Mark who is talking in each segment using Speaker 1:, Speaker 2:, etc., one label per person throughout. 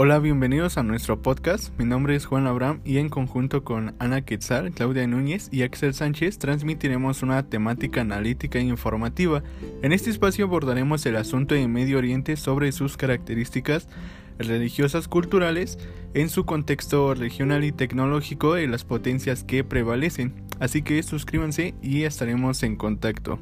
Speaker 1: Hola, bienvenidos a nuestro podcast. Mi nombre es Juan Abraham y en conjunto con Ana Quetzal, Claudia Núñez y Axel Sánchez transmitiremos una temática analítica e informativa. En este espacio abordaremos el asunto de Medio Oriente sobre sus características religiosas culturales en su contexto regional y tecnológico y las potencias que prevalecen. Así que suscríbanse y estaremos en contacto.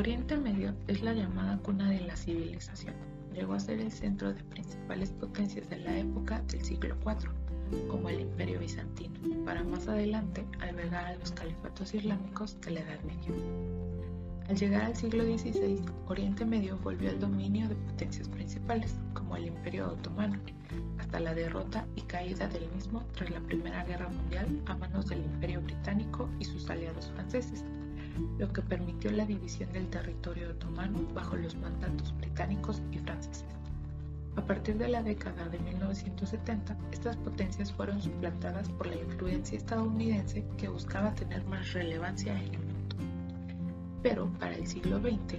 Speaker 2: Oriente Medio es la llamada cuna de la civilización. Llegó a ser el centro de principales potencias de la época del siglo IV, como el Imperio Bizantino, para más adelante albergar a los califatos islámicos de la Edad Media. Al llegar al siglo XVI, Oriente Medio volvió al dominio de potencias principales, como el Imperio Otomano, hasta la derrota y caída del mismo tras la Primera Guerra Mundial a manos del Imperio Británico y sus aliados franceses lo que permitió la división del territorio otomano bajo los mandatos británicos y franceses. A partir de la década de 1970, estas potencias fueron suplantadas por la influencia estadounidense que buscaba tener más relevancia en el mundo. Pero para el siglo XX,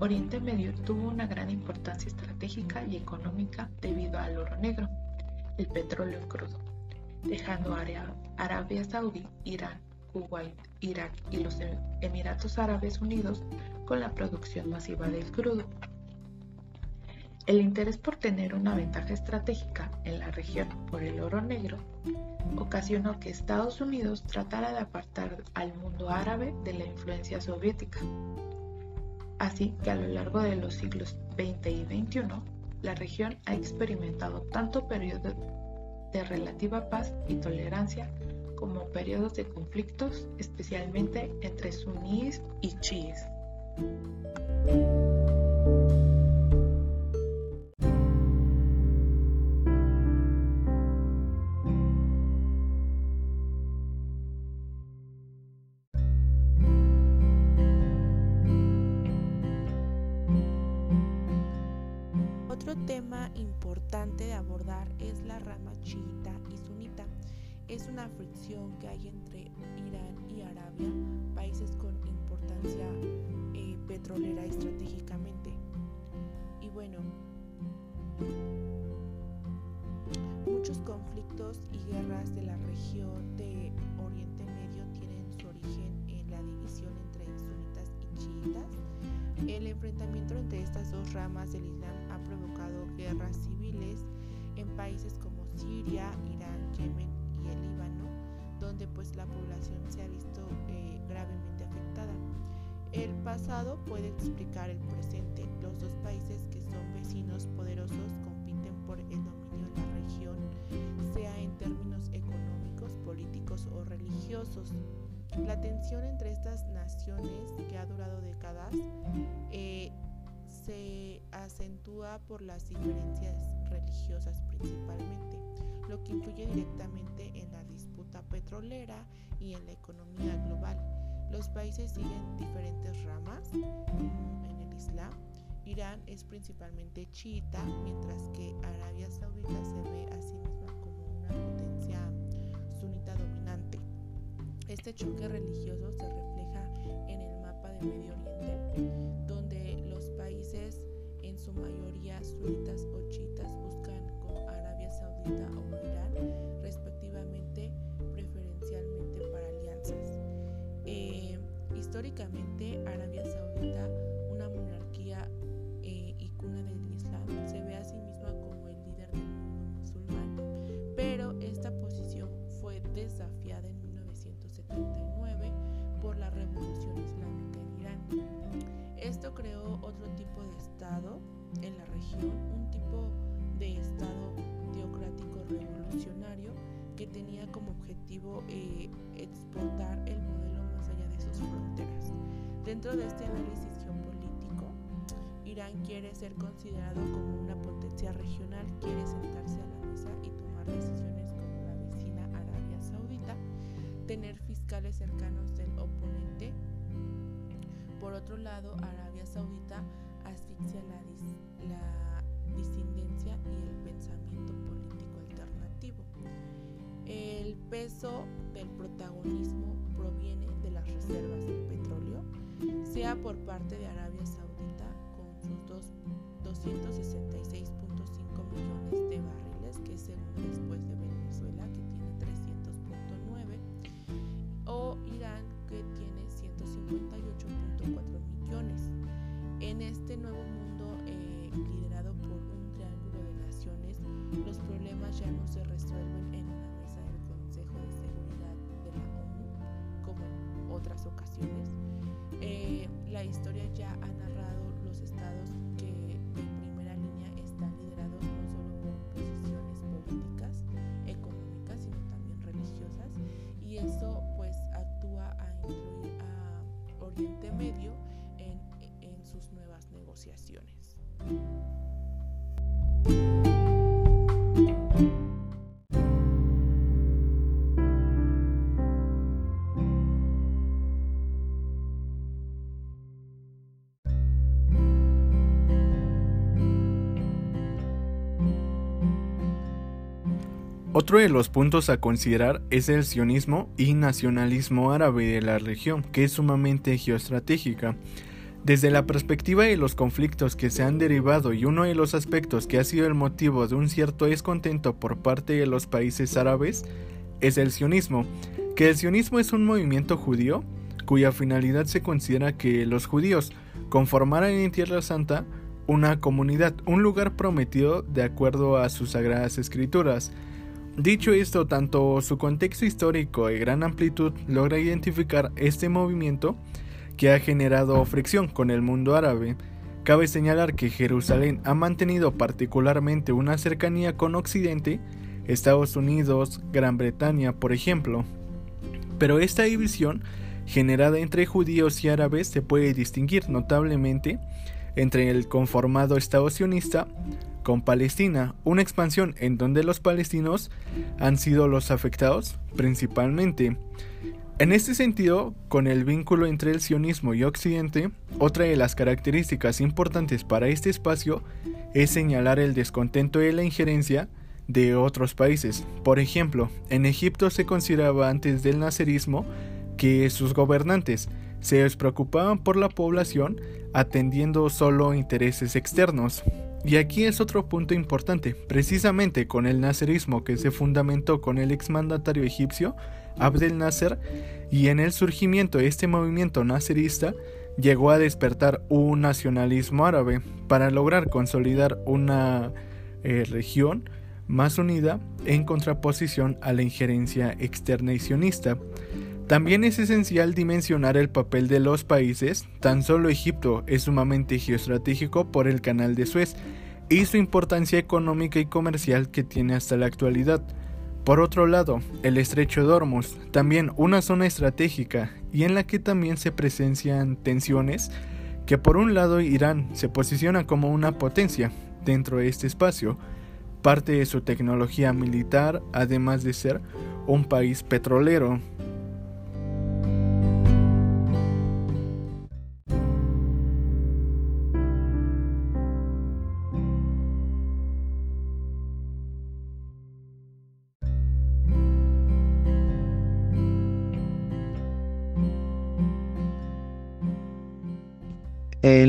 Speaker 2: Oriente Medio tuvo una gran importancia estratégica y económica debido al oro negro, el petróleo crudo, dejando Arabia Saudí, Irán, Kuwait, Irak y los Emiratos Árabes Unidos con la producción masiva del crudo. El interés por tener una ventaja estratégica en la región por el oro negro ocasionó que Estados Unidos tratara de apartar al mundo árabe de la influencia soviética. Así que a lo largo de los siglos XX y XXI, la región ha experimentado tanto periodos de relativa paz y tolerancia como periodos de conflictos, especialmente entre suníes y chiíes.
Speaker 3: Otro tema importante de abordar es la rama chiita y es una fricción que hay entre Irán y Arabia, países con importancia eh, petrolera estratégicamente. Y bueno, muchos conflictos y guerras de la región de Oriente Medio tienen su origen en la división entre sunitas y chiitas. El enfrentamiento entre estas dos ramas del Islam ha provocado guerras civiles en países como Siria, Irán, Yemen el Líbano, donde pues la población se ha visto eh, gravemente afectada. El pasado puede explicar el presente. Los dos países que son vecinos poderosos compiten por el dominio de la región, sea en términos económicos, políticos o religiosos. La tensión entre estas naciones, que ha durado décadas, eh, se acentúa por las diferencias religiosas principalmente lo que influye directamente en la disputa petrolera y en la economía global. Los países siguen diferentes ramas en el Islam. Irán es principalmente chiita, mientras que Arabia Saudita se ve a sí misma como una potencia sunita dominante. Este choque religioso se refleja en el mapa de Medio Oriente, objetivo eh, exportar el modelo más allá de sus fronteras. Dentro de este análisis geopolítico, Irán quiere ser considerado como una potencia regional, quiere sentarse a la mesa y tomar decisiones como la vecina Arabia Saudita, tener fiscales cercanos del oponente. Por otro lado, Arabia Saudita asfixia la, la parte de Arabia
Speaker 1: Otro de los puntos a considerar es el sionismo y nacionalismo árabe de la región, que es sumamente geoestratégica. Desde la perspectiva de los conflictos que se han derivado y uno de los aspectos que ha sido el motivo de un cierto descontento por parte de los países árabes es el sionismo, que el sionismo es un movimiento judío cuya finalidad se considera que los judíos conformaran en Tierra Santa una comunidad, un lugar prometido de acuerdo a sus sagradas escrituras. Dicho esto, tanto su contexto histórico y gran amplitud logra identificar este movimiento que ha generado fricción con el mundo árabe. Cabe señalar que Jerusalén ha mantenido particularmente una cercanía con Occidente, Estados Unidos, Gran Bretaña, por ejemplo. Pero esta división generada entre judíos y árabes se puede distinguir notablemente entre el conformado Estado sionista con Palestina, una expansión en donde los palestinos han sido los afectados principalmente. En este sentido, con el vínculo entre el sionismo y Occidente, otra de las características importantes para este espacio es señalar el descontento de la injerencia de otros países. Por ejemplo, en Egipto se consideraba antes del nacerismo que sus gobernantes se despreocupaban por la población atendiendo solo intereses externos. Y aquí es otro punto importante, precisamente con el nacerismo que se fundamentó con el exmandatario egipcio Abdel Nasser y en el surgimiento de este movimiento nacerista llegó a despertar un nacionalismo árabe para lograr consolidar una eh, región más unida en contraposición a la injerencia externa y sionista. También es esencial dimensionar el papel de los países, tan solo Egipto es sumamente geoestratégico por el canal de Suez y su importancia económica y comercial que tiene hasta la actualidad. Por otro lado, el estrecho de Hormuz, también una zona estratégica y en la que también se presencian tensiones, que por un lado Irán se posiciona como una potencia dentro de este espacio, parte de su tecnología militar, además de ser un país petrolero,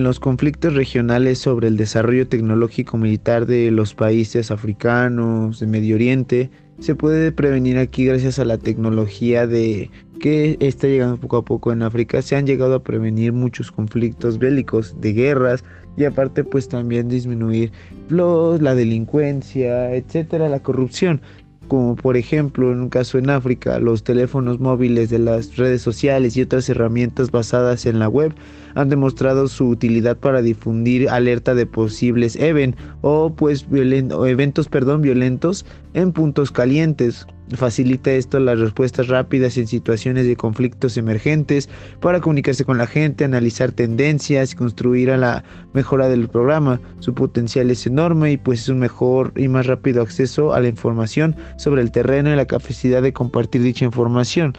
Speaker 4: los conflictos regionales sobre el desarrollo tecnológico militar de los países africanos, de Medio Oriente, se puede prevenir aquí gracias a la tecnología de que está llegando poco a poco en África. Se han llegado a prevenir muchos conflictos bélicos, de guerras y aparte pues también disminuir los, la delincuencia, etcétera, la corrupción como por ejemplo en un caso en África, los teléfonos móviles de las redes sociales y otras herramientas basadas en la web han demostrado su utilidad para difundir alerta de posibles even o pues eventos perdón, violentos en puntos calientes. Facilita esto las respuestas rápidas en situaciones de conflictos emergentes para comunicarse con la gente, analizar tendencias y construir a la mejora del programa. Su potencial es enorme y pues es un mejor y más rápido acceso a la información sobre el terreno y la capacidad de compartir dicha información.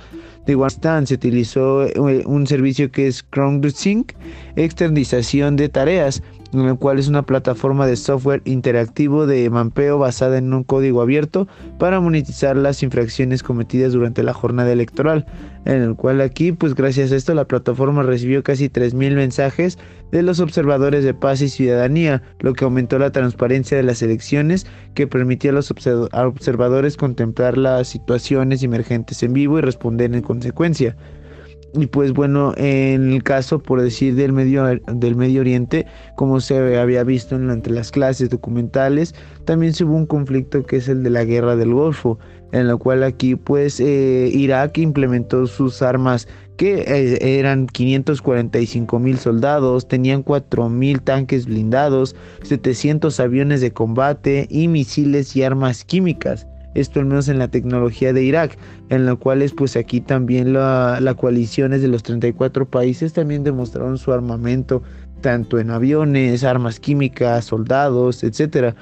Speaker 4: de Afganistán se utilizó eh, un servicio que es crowdsourcing, externalización de tareas, en el cual es una plataforma de software interactivo de mampeo basada en un código abierto para monetizar las infracciones cometidas durante la jornada electoral, en el cual aquí, pues gracias a esto, la plataforma recibió casi 3.000 mensajes de los observadores de paz y ciudadanía, lo que aumentó la transparencia de las elecciones, que permitió a los observadores contemplar las situaciones emergentes en vivo y responder en consecuencia. Y pues bueno, en el caso, por decir, del Medio, del Medio Oriente, como se había visto en, entre las clases documentales, también se hubo un conflicto que es el de la guerra del Golfo, en la cual aquí pues eh, Irak implementó sus armas que eh, eran 545 mil soldados, tenían 4 mil tanques blindados, 700 aviones de combate y misiles y armas químicas esto al menos en la tecnología de Irak, en la cual pues aquí también la, la coaliciones de los 34 países también demostraron su armamento, tanto en aviones, armas químicas, soldados, etcétera.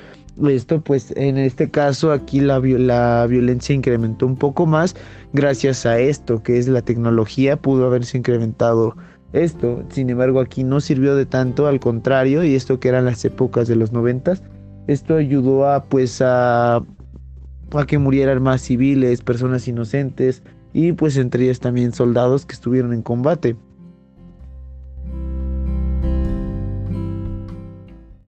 Speaker 4: Esto pues en este caso aquí la, la violencia incrementó un poco más gracias a esto que es la tecnología pudo haberse incrementado esto sin embargo aquí no sirvió de tanto al contrario y esto que eran las épocas de los noventas esto ayudó a pues a a que murieran más civiles, personas inocentes y pues entre ellas también soldados que estuvieron en combate.